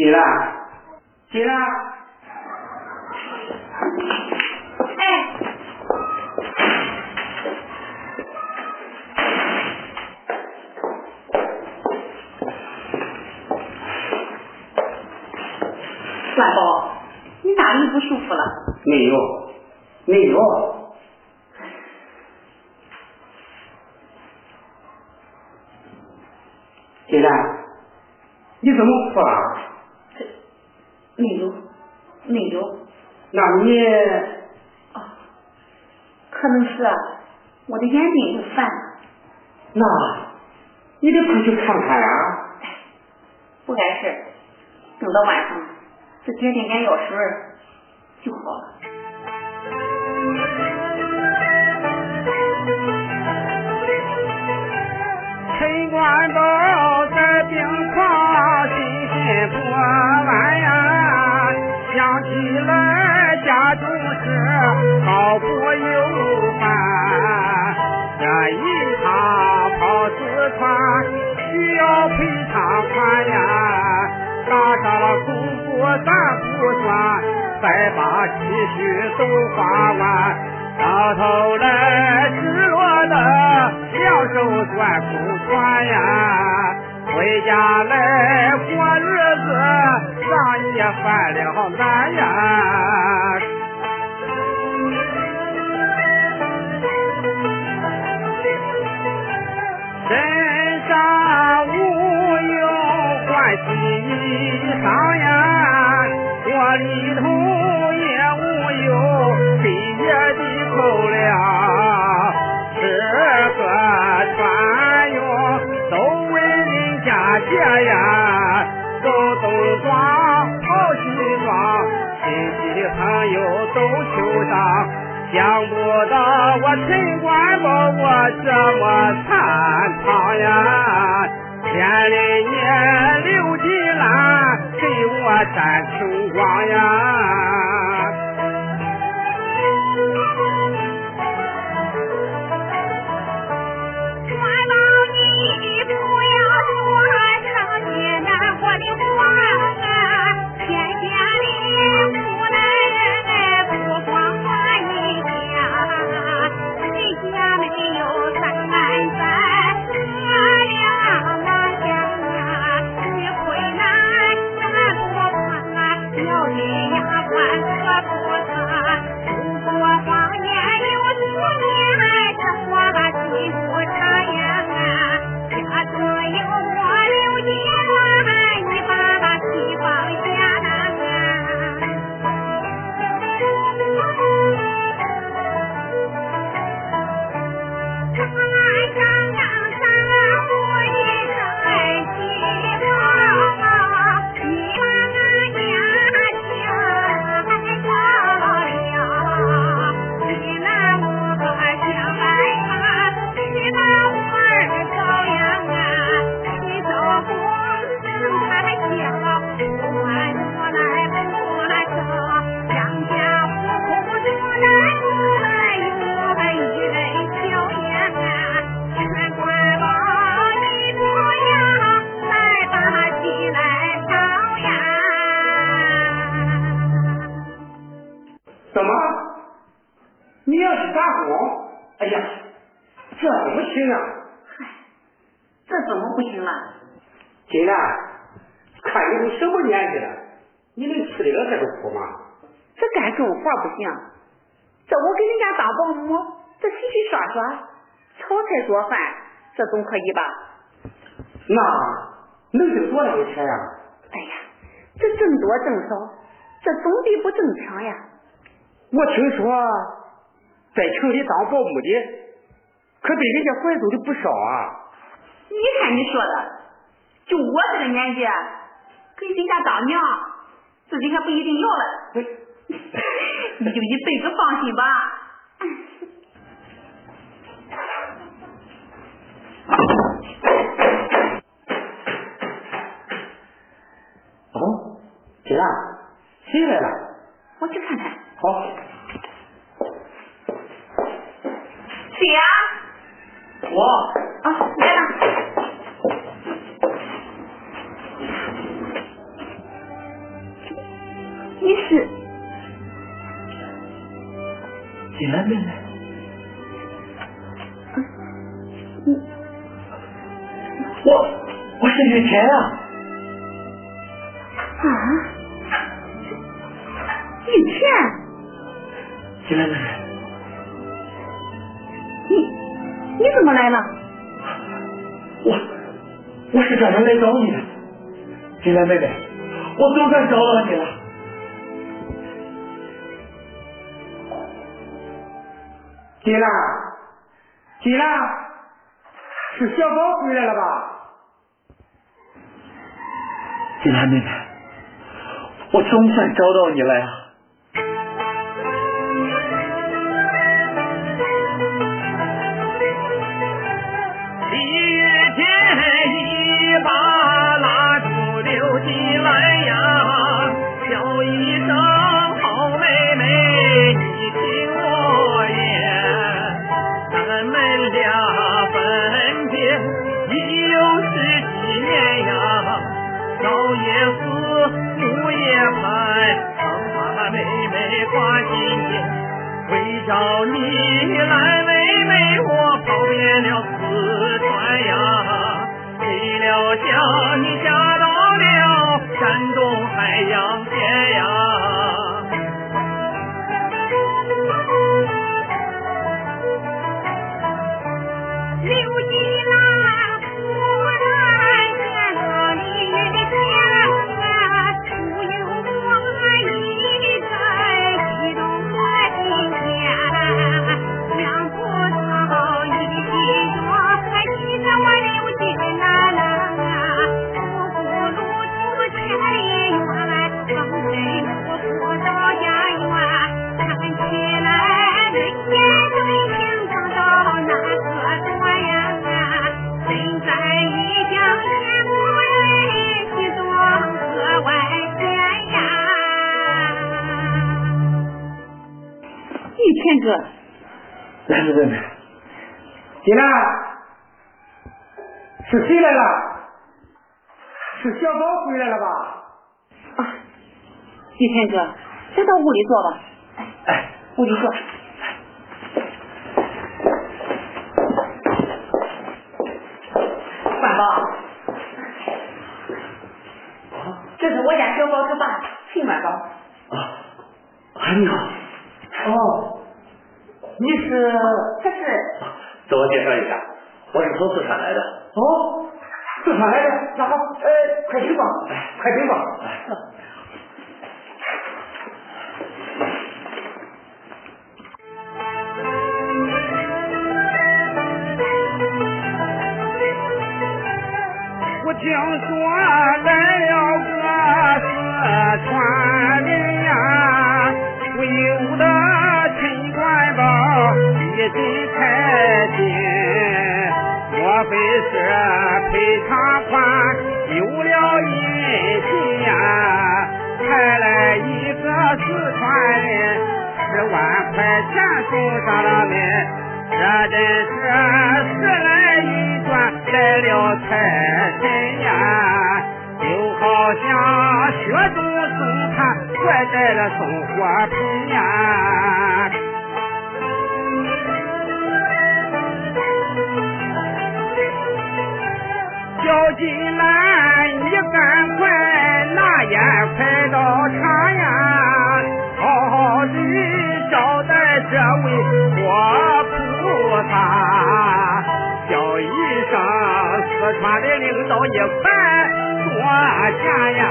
进来，起来。哎，万宝，你哪里不舒服了？没有，没有。进来，你怎么哭了？没有，没有。那你哦，可能是啊，我的眼睛又犯了。那，你得快去看看啊。不碍事，等到晚上再点点眼药水好不忧烦。这一趟跑四川，需要赔偿款呀，打上了功夫咱不算，再把积蓄都花完。到头来只落得两手攥空船呀，回家来过日子，咱也犯了难呀。想不到我陈官保我这么惨唐呀，千里年刘金兰给我占穷光呀。总可以吧？那能挣多少钱呀？哎呀，这挣多挣少，这总比不挣强呀。我听说在城里当保姆的，可比人家拐走的不少啊。你看你说的，就我这个年纪，给人家当娘，自己还不一定要了。你就一辈子放心吧。谁啊？谁来了？我去看看。好。谁啊？我。啊，来了。你是。进来妹妹。我我是雨田啊。啊？雨田。金兰妹妹。你你怎么来了？我我是专门来找你的，金兰妹妹，我总算找到你了。金兰，金兰，是小宝回来了吧？金兰妹妹，我总算找到你了呀！你来，妹妹我跑遍了四川呀，没料想你嫁到了山东海洋县呀。来妹妹，进来，是谁来了？是小宝回来了吧？啊，玉天哥，先到屋里坐吧。哎，屋里坐。万宝，这是我家小宝他爸秦万宝。啊，你好。哦。你是？他是。自我介绍一下，我是从四川来的。哦，四川来的，那好，哎，快请吧，快请吧。太金，莫非是赔偿款丢了音信呀？派来一个四川人，十万块钱送上了门，这真是时来运转来了财神呀！就好像雪中送炭，怪带了送货品呀！进来，你赶快拿烟快到茶呀，好好的招待这位活菩萨，叫一声四川的领导一块坐下呀，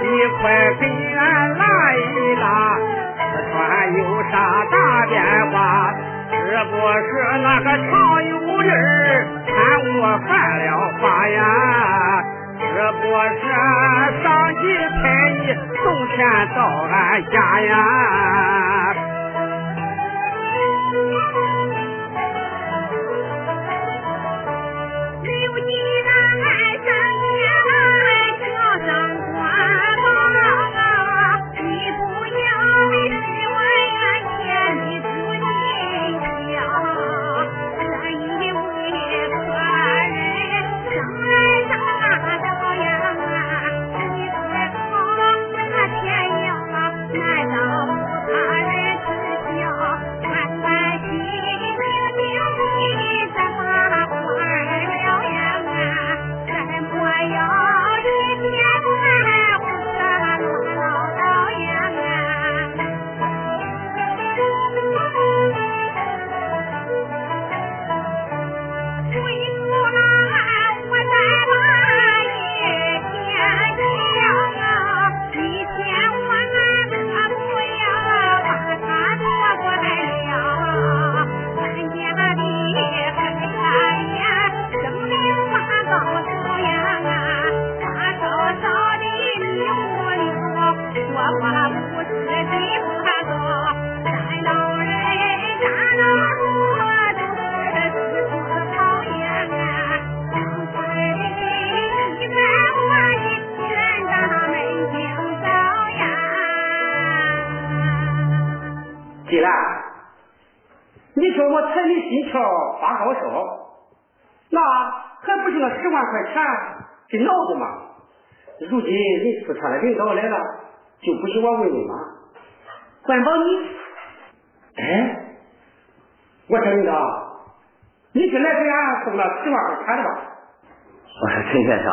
你快给俺拉一拉，四川有啥大变化？是不是那个常有人看我犯了法呀？是不是上级太医送钱到俺家呀？发高烧，那还不是那十万块钱给闹的吗？如今人四川的领导来了，就不许我问问吗？关宝你，哎，我说领导，你是来给俺送了十万块钱的吧？我说陈先生。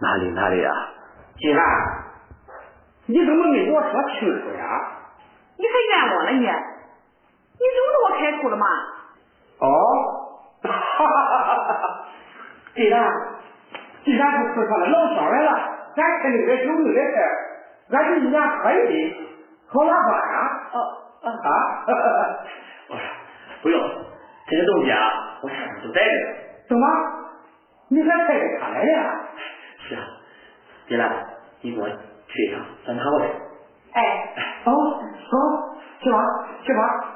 哪里哪里啊？金兰，你怎么没给我说清楚呀？你还怨我了你？你惹得我开口了吗？哦，哈哈哈哈哈！金兰，既然是四川的老乡来了，咱肯定得有你的事，俺就一年喝一杯，好拉饭啊。哦。啊，我说不用，这些东西啊，我身上都带着。怎么？你还带着他来呀？是啊，别了，你给我去一趟，咱拿过来。哎，好，好，去吧，去吧。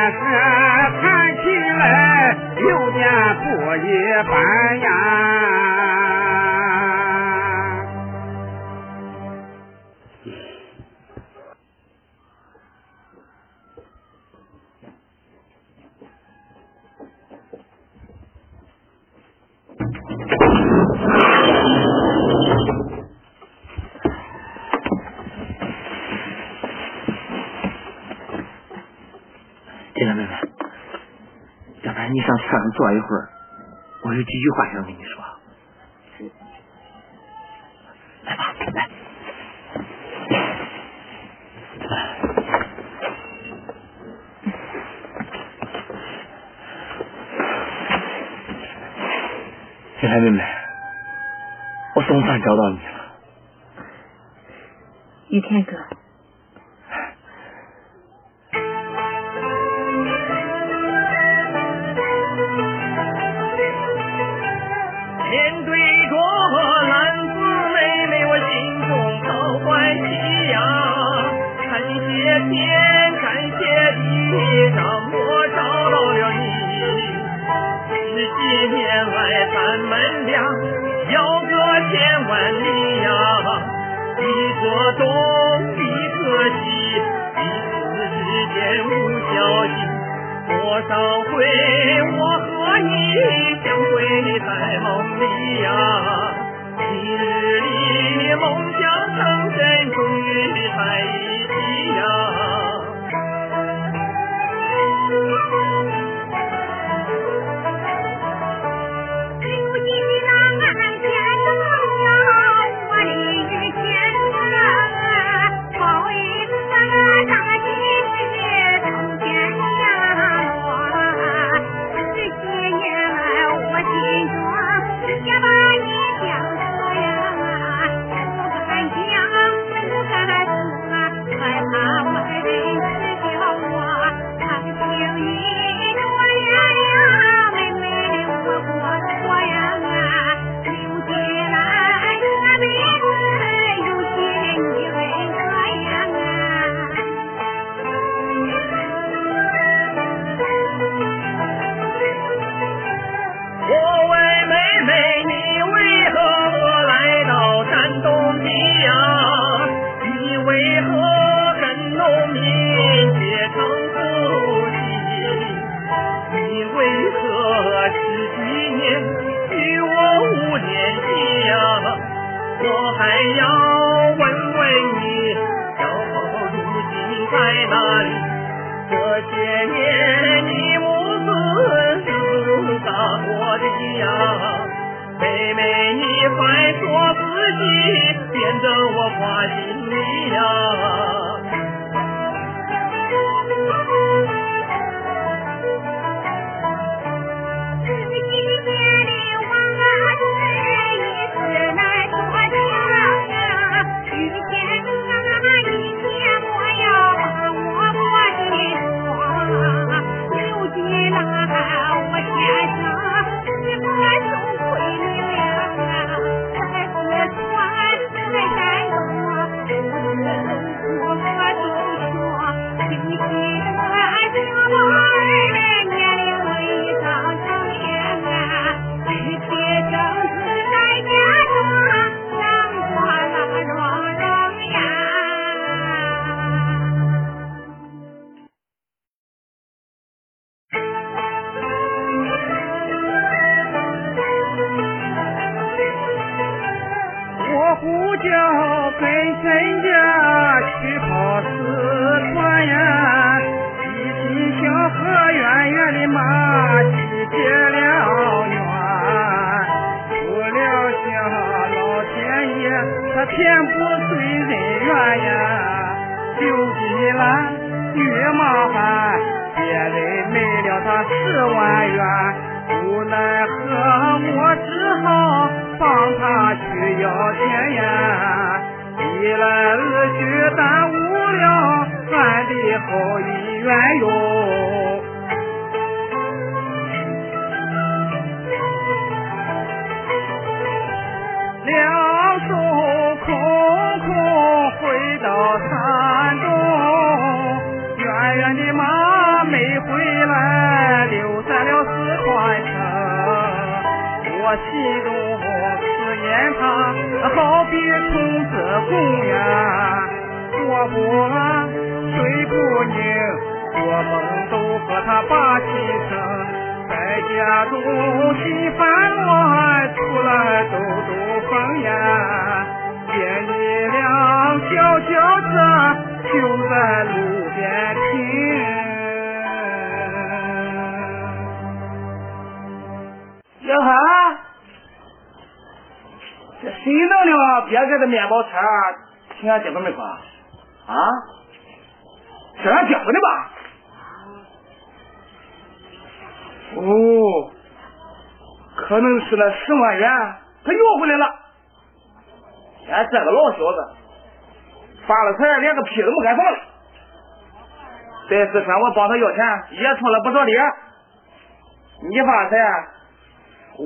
这件事看起来有点不一般呀。坐一会儿，我有几句话想跟你说。来吧，来。雨来妹妹，我总算找到你了，雨天哥。快说自己，变得我花心里呀、一来二去耽误了咱的好姻缘哟重呀，做梦睡不宁，做梦都和他把心声，在家中心烦乱，出来兜兜风呀，见你辆小轿子就在路边停。小孩。谁弄的？别个的面包车，听俺姐夫们说，啊，是俺姐夫的吧？哦，可能是那十万元，他要回来了。俺这个老小子，发了财，连个屁都没敢放。在四川，我帮他要钱，也出了不少力。你发财，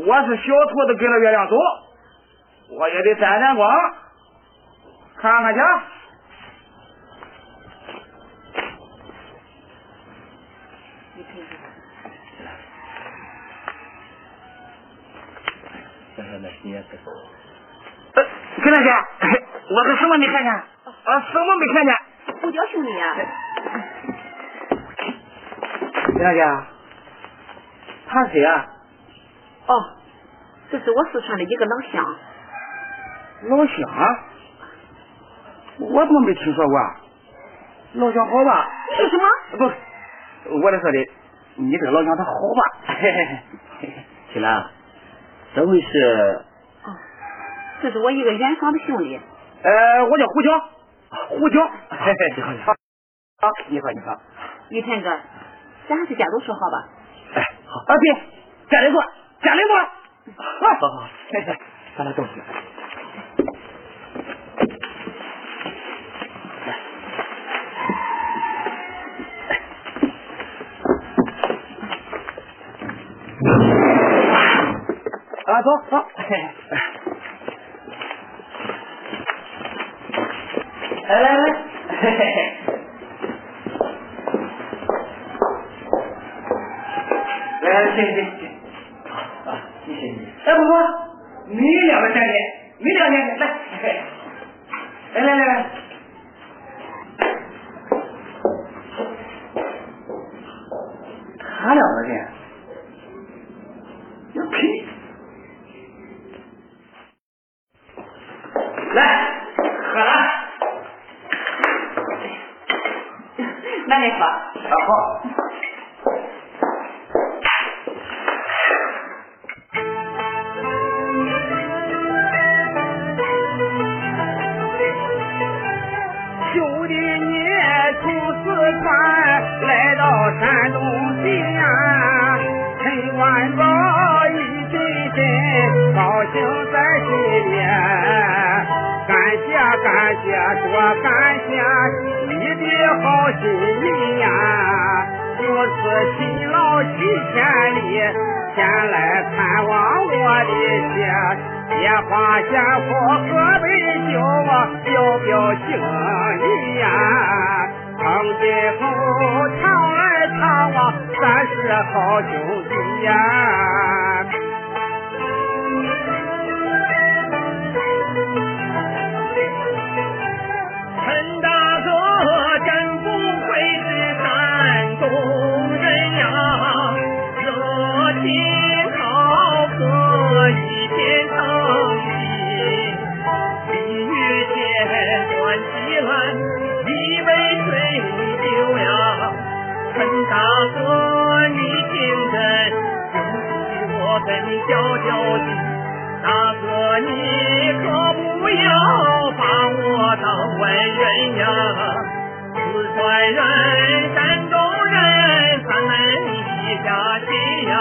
我是小兔子跟着月亮走。我也得沾沾光，看看去。呃，跟大姐，我是什么没看见？啊，什么没看见？我叫兄弟呀、跟大姐，他是谁啊？哦，这是我四川的一个老乡。老乡？我怎么没听说过？啊？老乡好吧？你说什么？不，我是说的，你这个老乡他好吧？新兰，怎么回事？哦，这是我一个远方的兄弟。呃，我叫胡椒，胡椒。你好，你好。好，你好，你好。玉田哥，咱还是家中说好吧？哎，好，啊，对，家里坐，家里坐。好好好，咱俩坐下。啊，走 走。来来来，嘿嘿嘿。来来，行行行。啊，谢谢你。哎，不不，你两个先进，你两个先进，来，来来来来。他两个人，跟你交交情。大哥，你可不要把我当外人呀！四川人、山东人，咱们一家亲呀！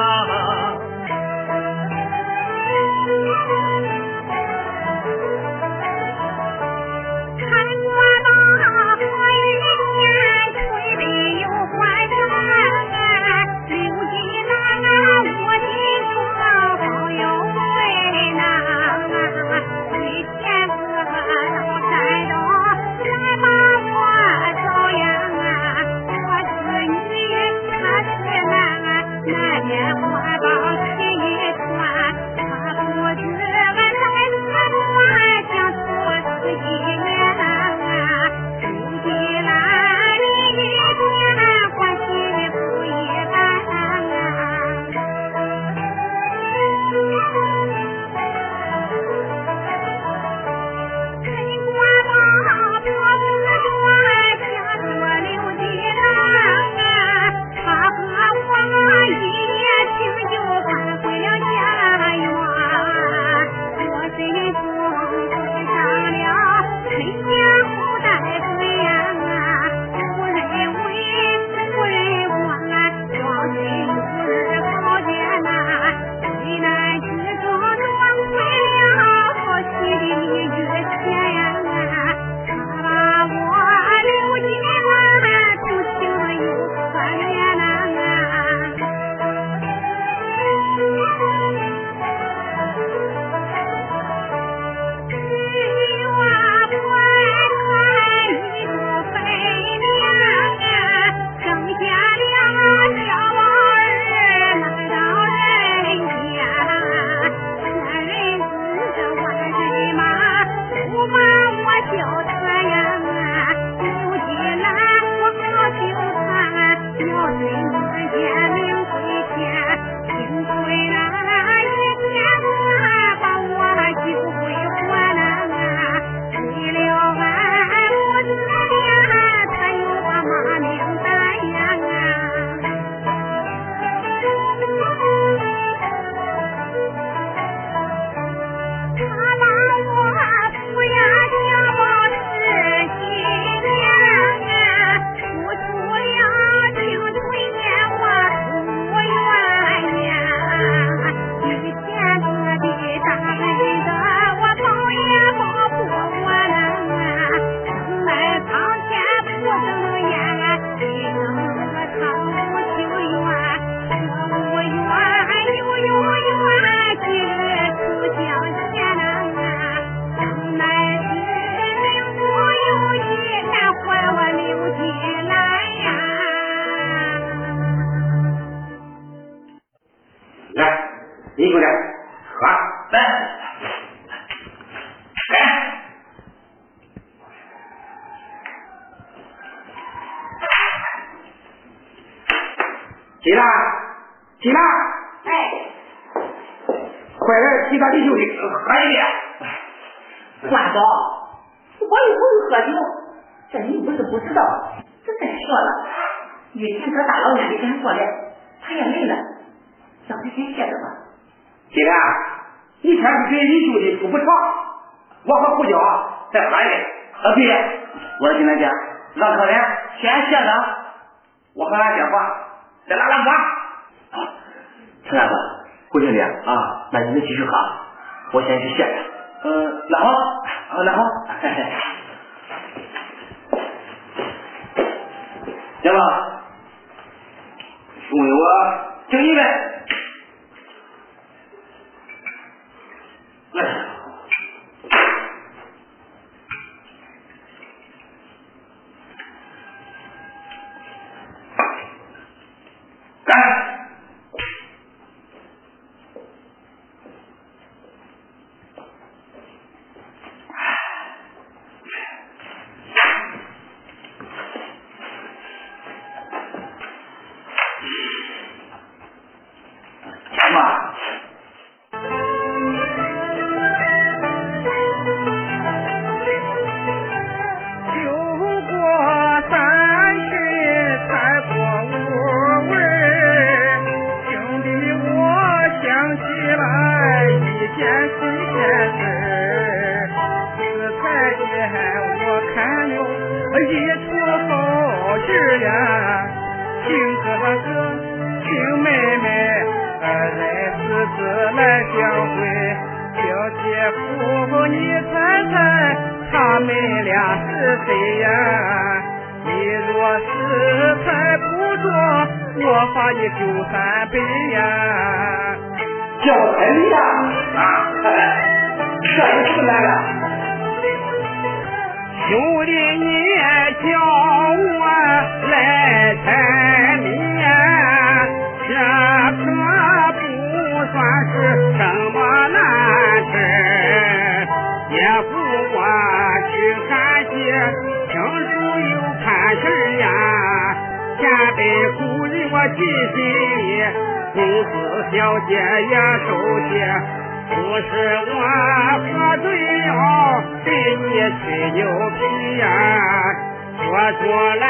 说来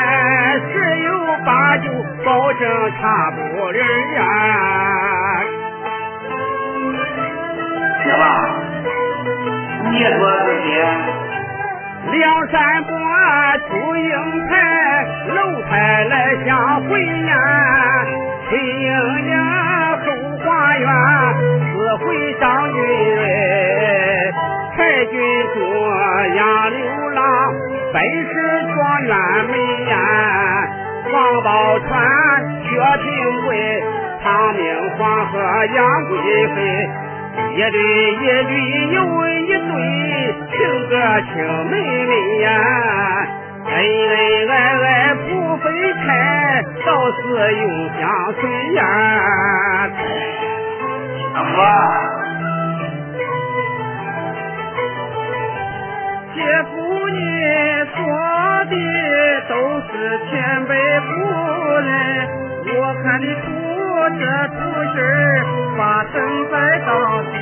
十有八九保证差不离呀。姐夫，你说自己梁山伯祝英台，楼台来相会呀，崔莺莺后花园，四会张军瑞，太君捉杨六郎，本是状元美呀，王宝钏薛平贵，唐明皇和杨贵妃。一对一对又一对，情哥情妹妹呀，恩恩爱爱不分开，到死永相随呀。阿福，姐夫你说的都是前辈夫人，我看你出这出事儿发生在当地。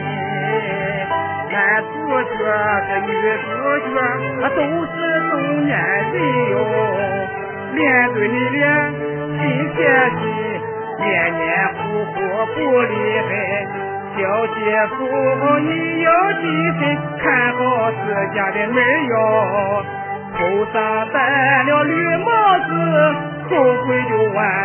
男主角和女主角都是中年人哟，面对你脸，心贴心，黏黏糊糊不离开。小姐夫，你要记心，看好自家的妹哟。头上戴了绿帽子，后悔就晚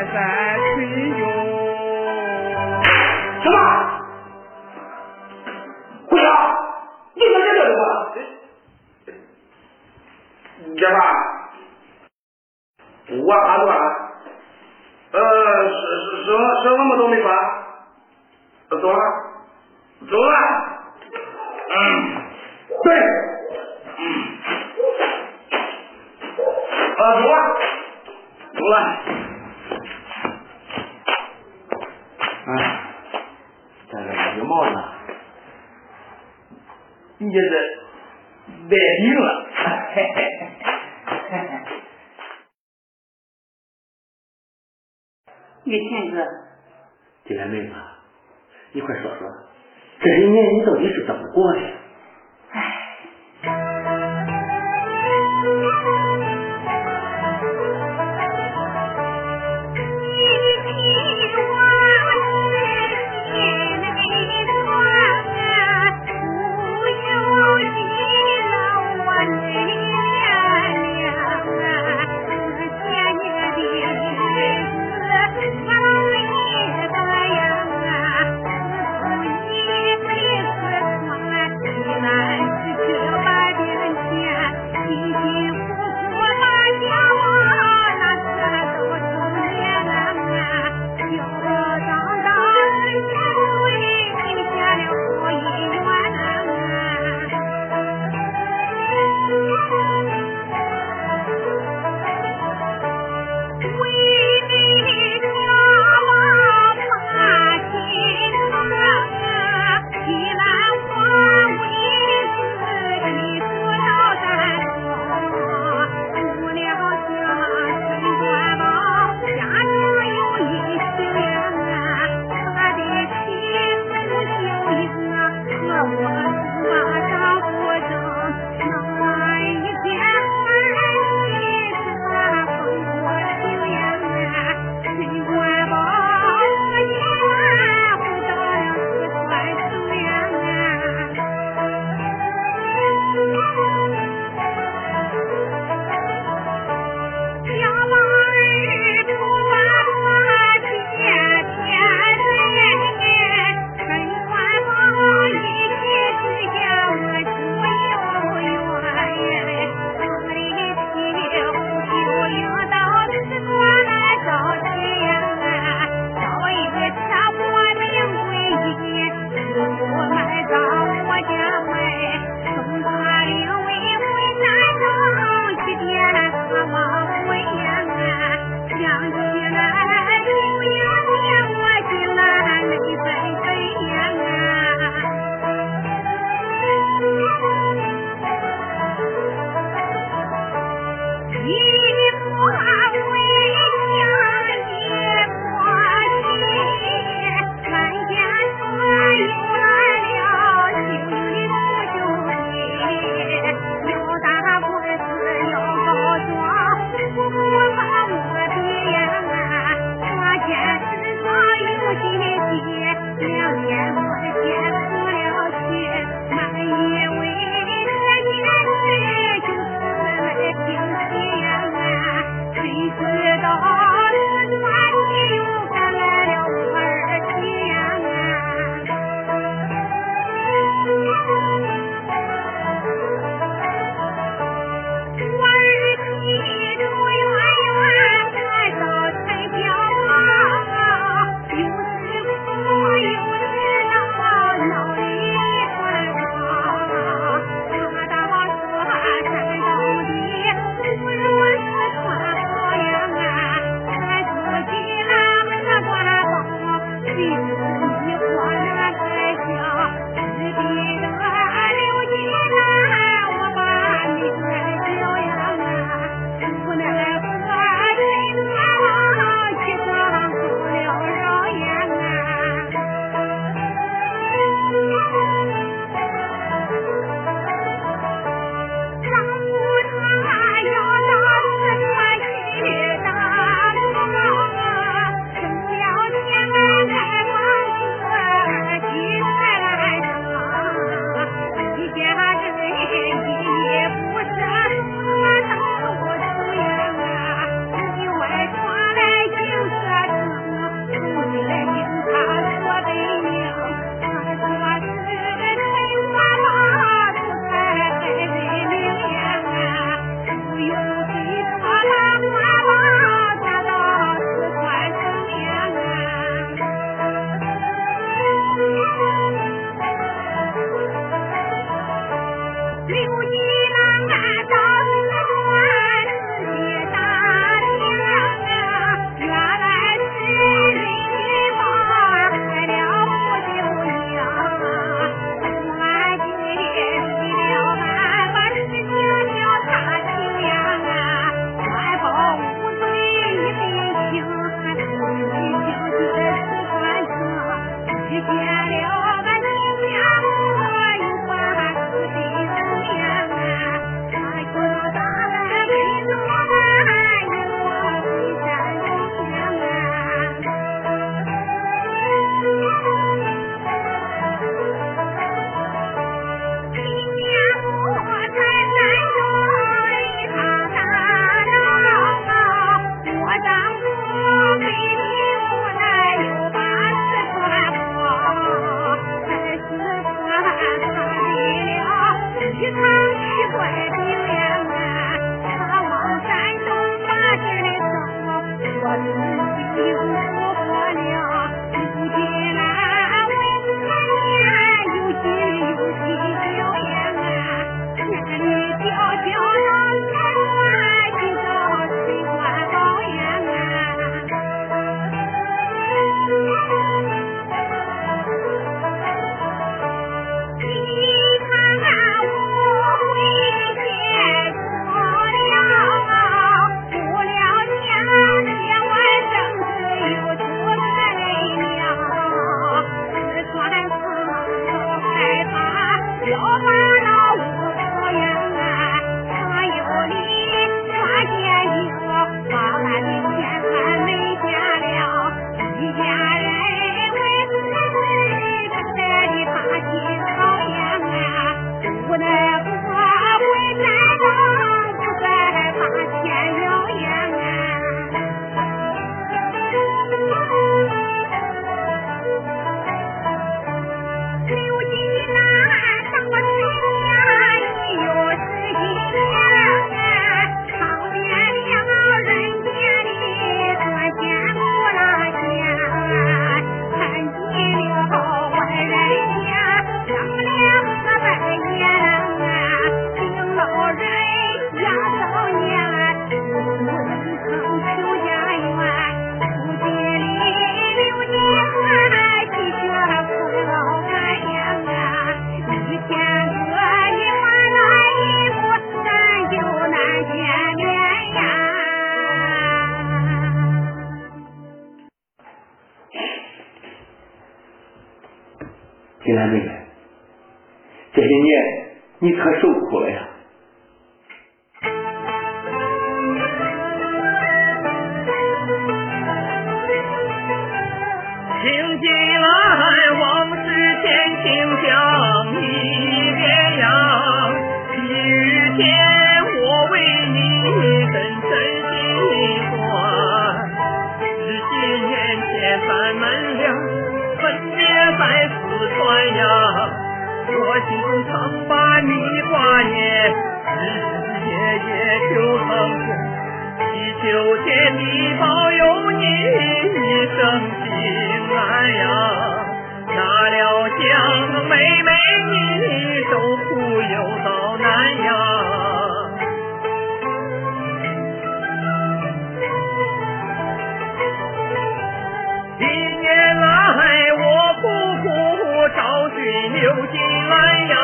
苦找寻刘金兰呀，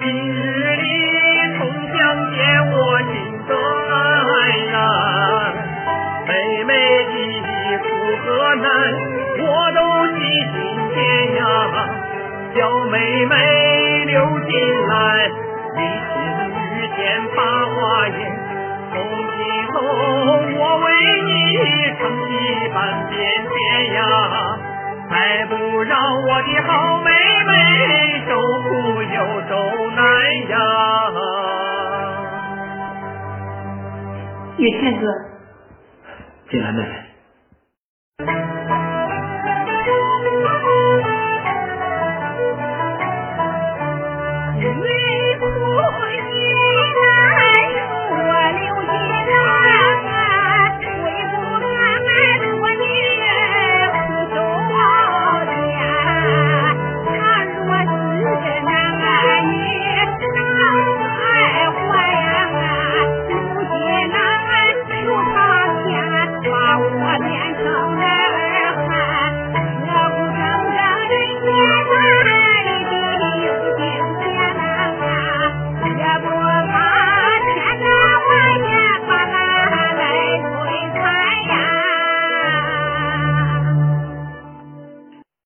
今日里重相见我心中安然。妹妹的苦和难我都记心间呀，小妹妹刘金兰，你心遇见八花眼。从今后我为你撑起半边天呀，再不让我的好妹妹受苦又受难呀。月天哥，进来妹妹，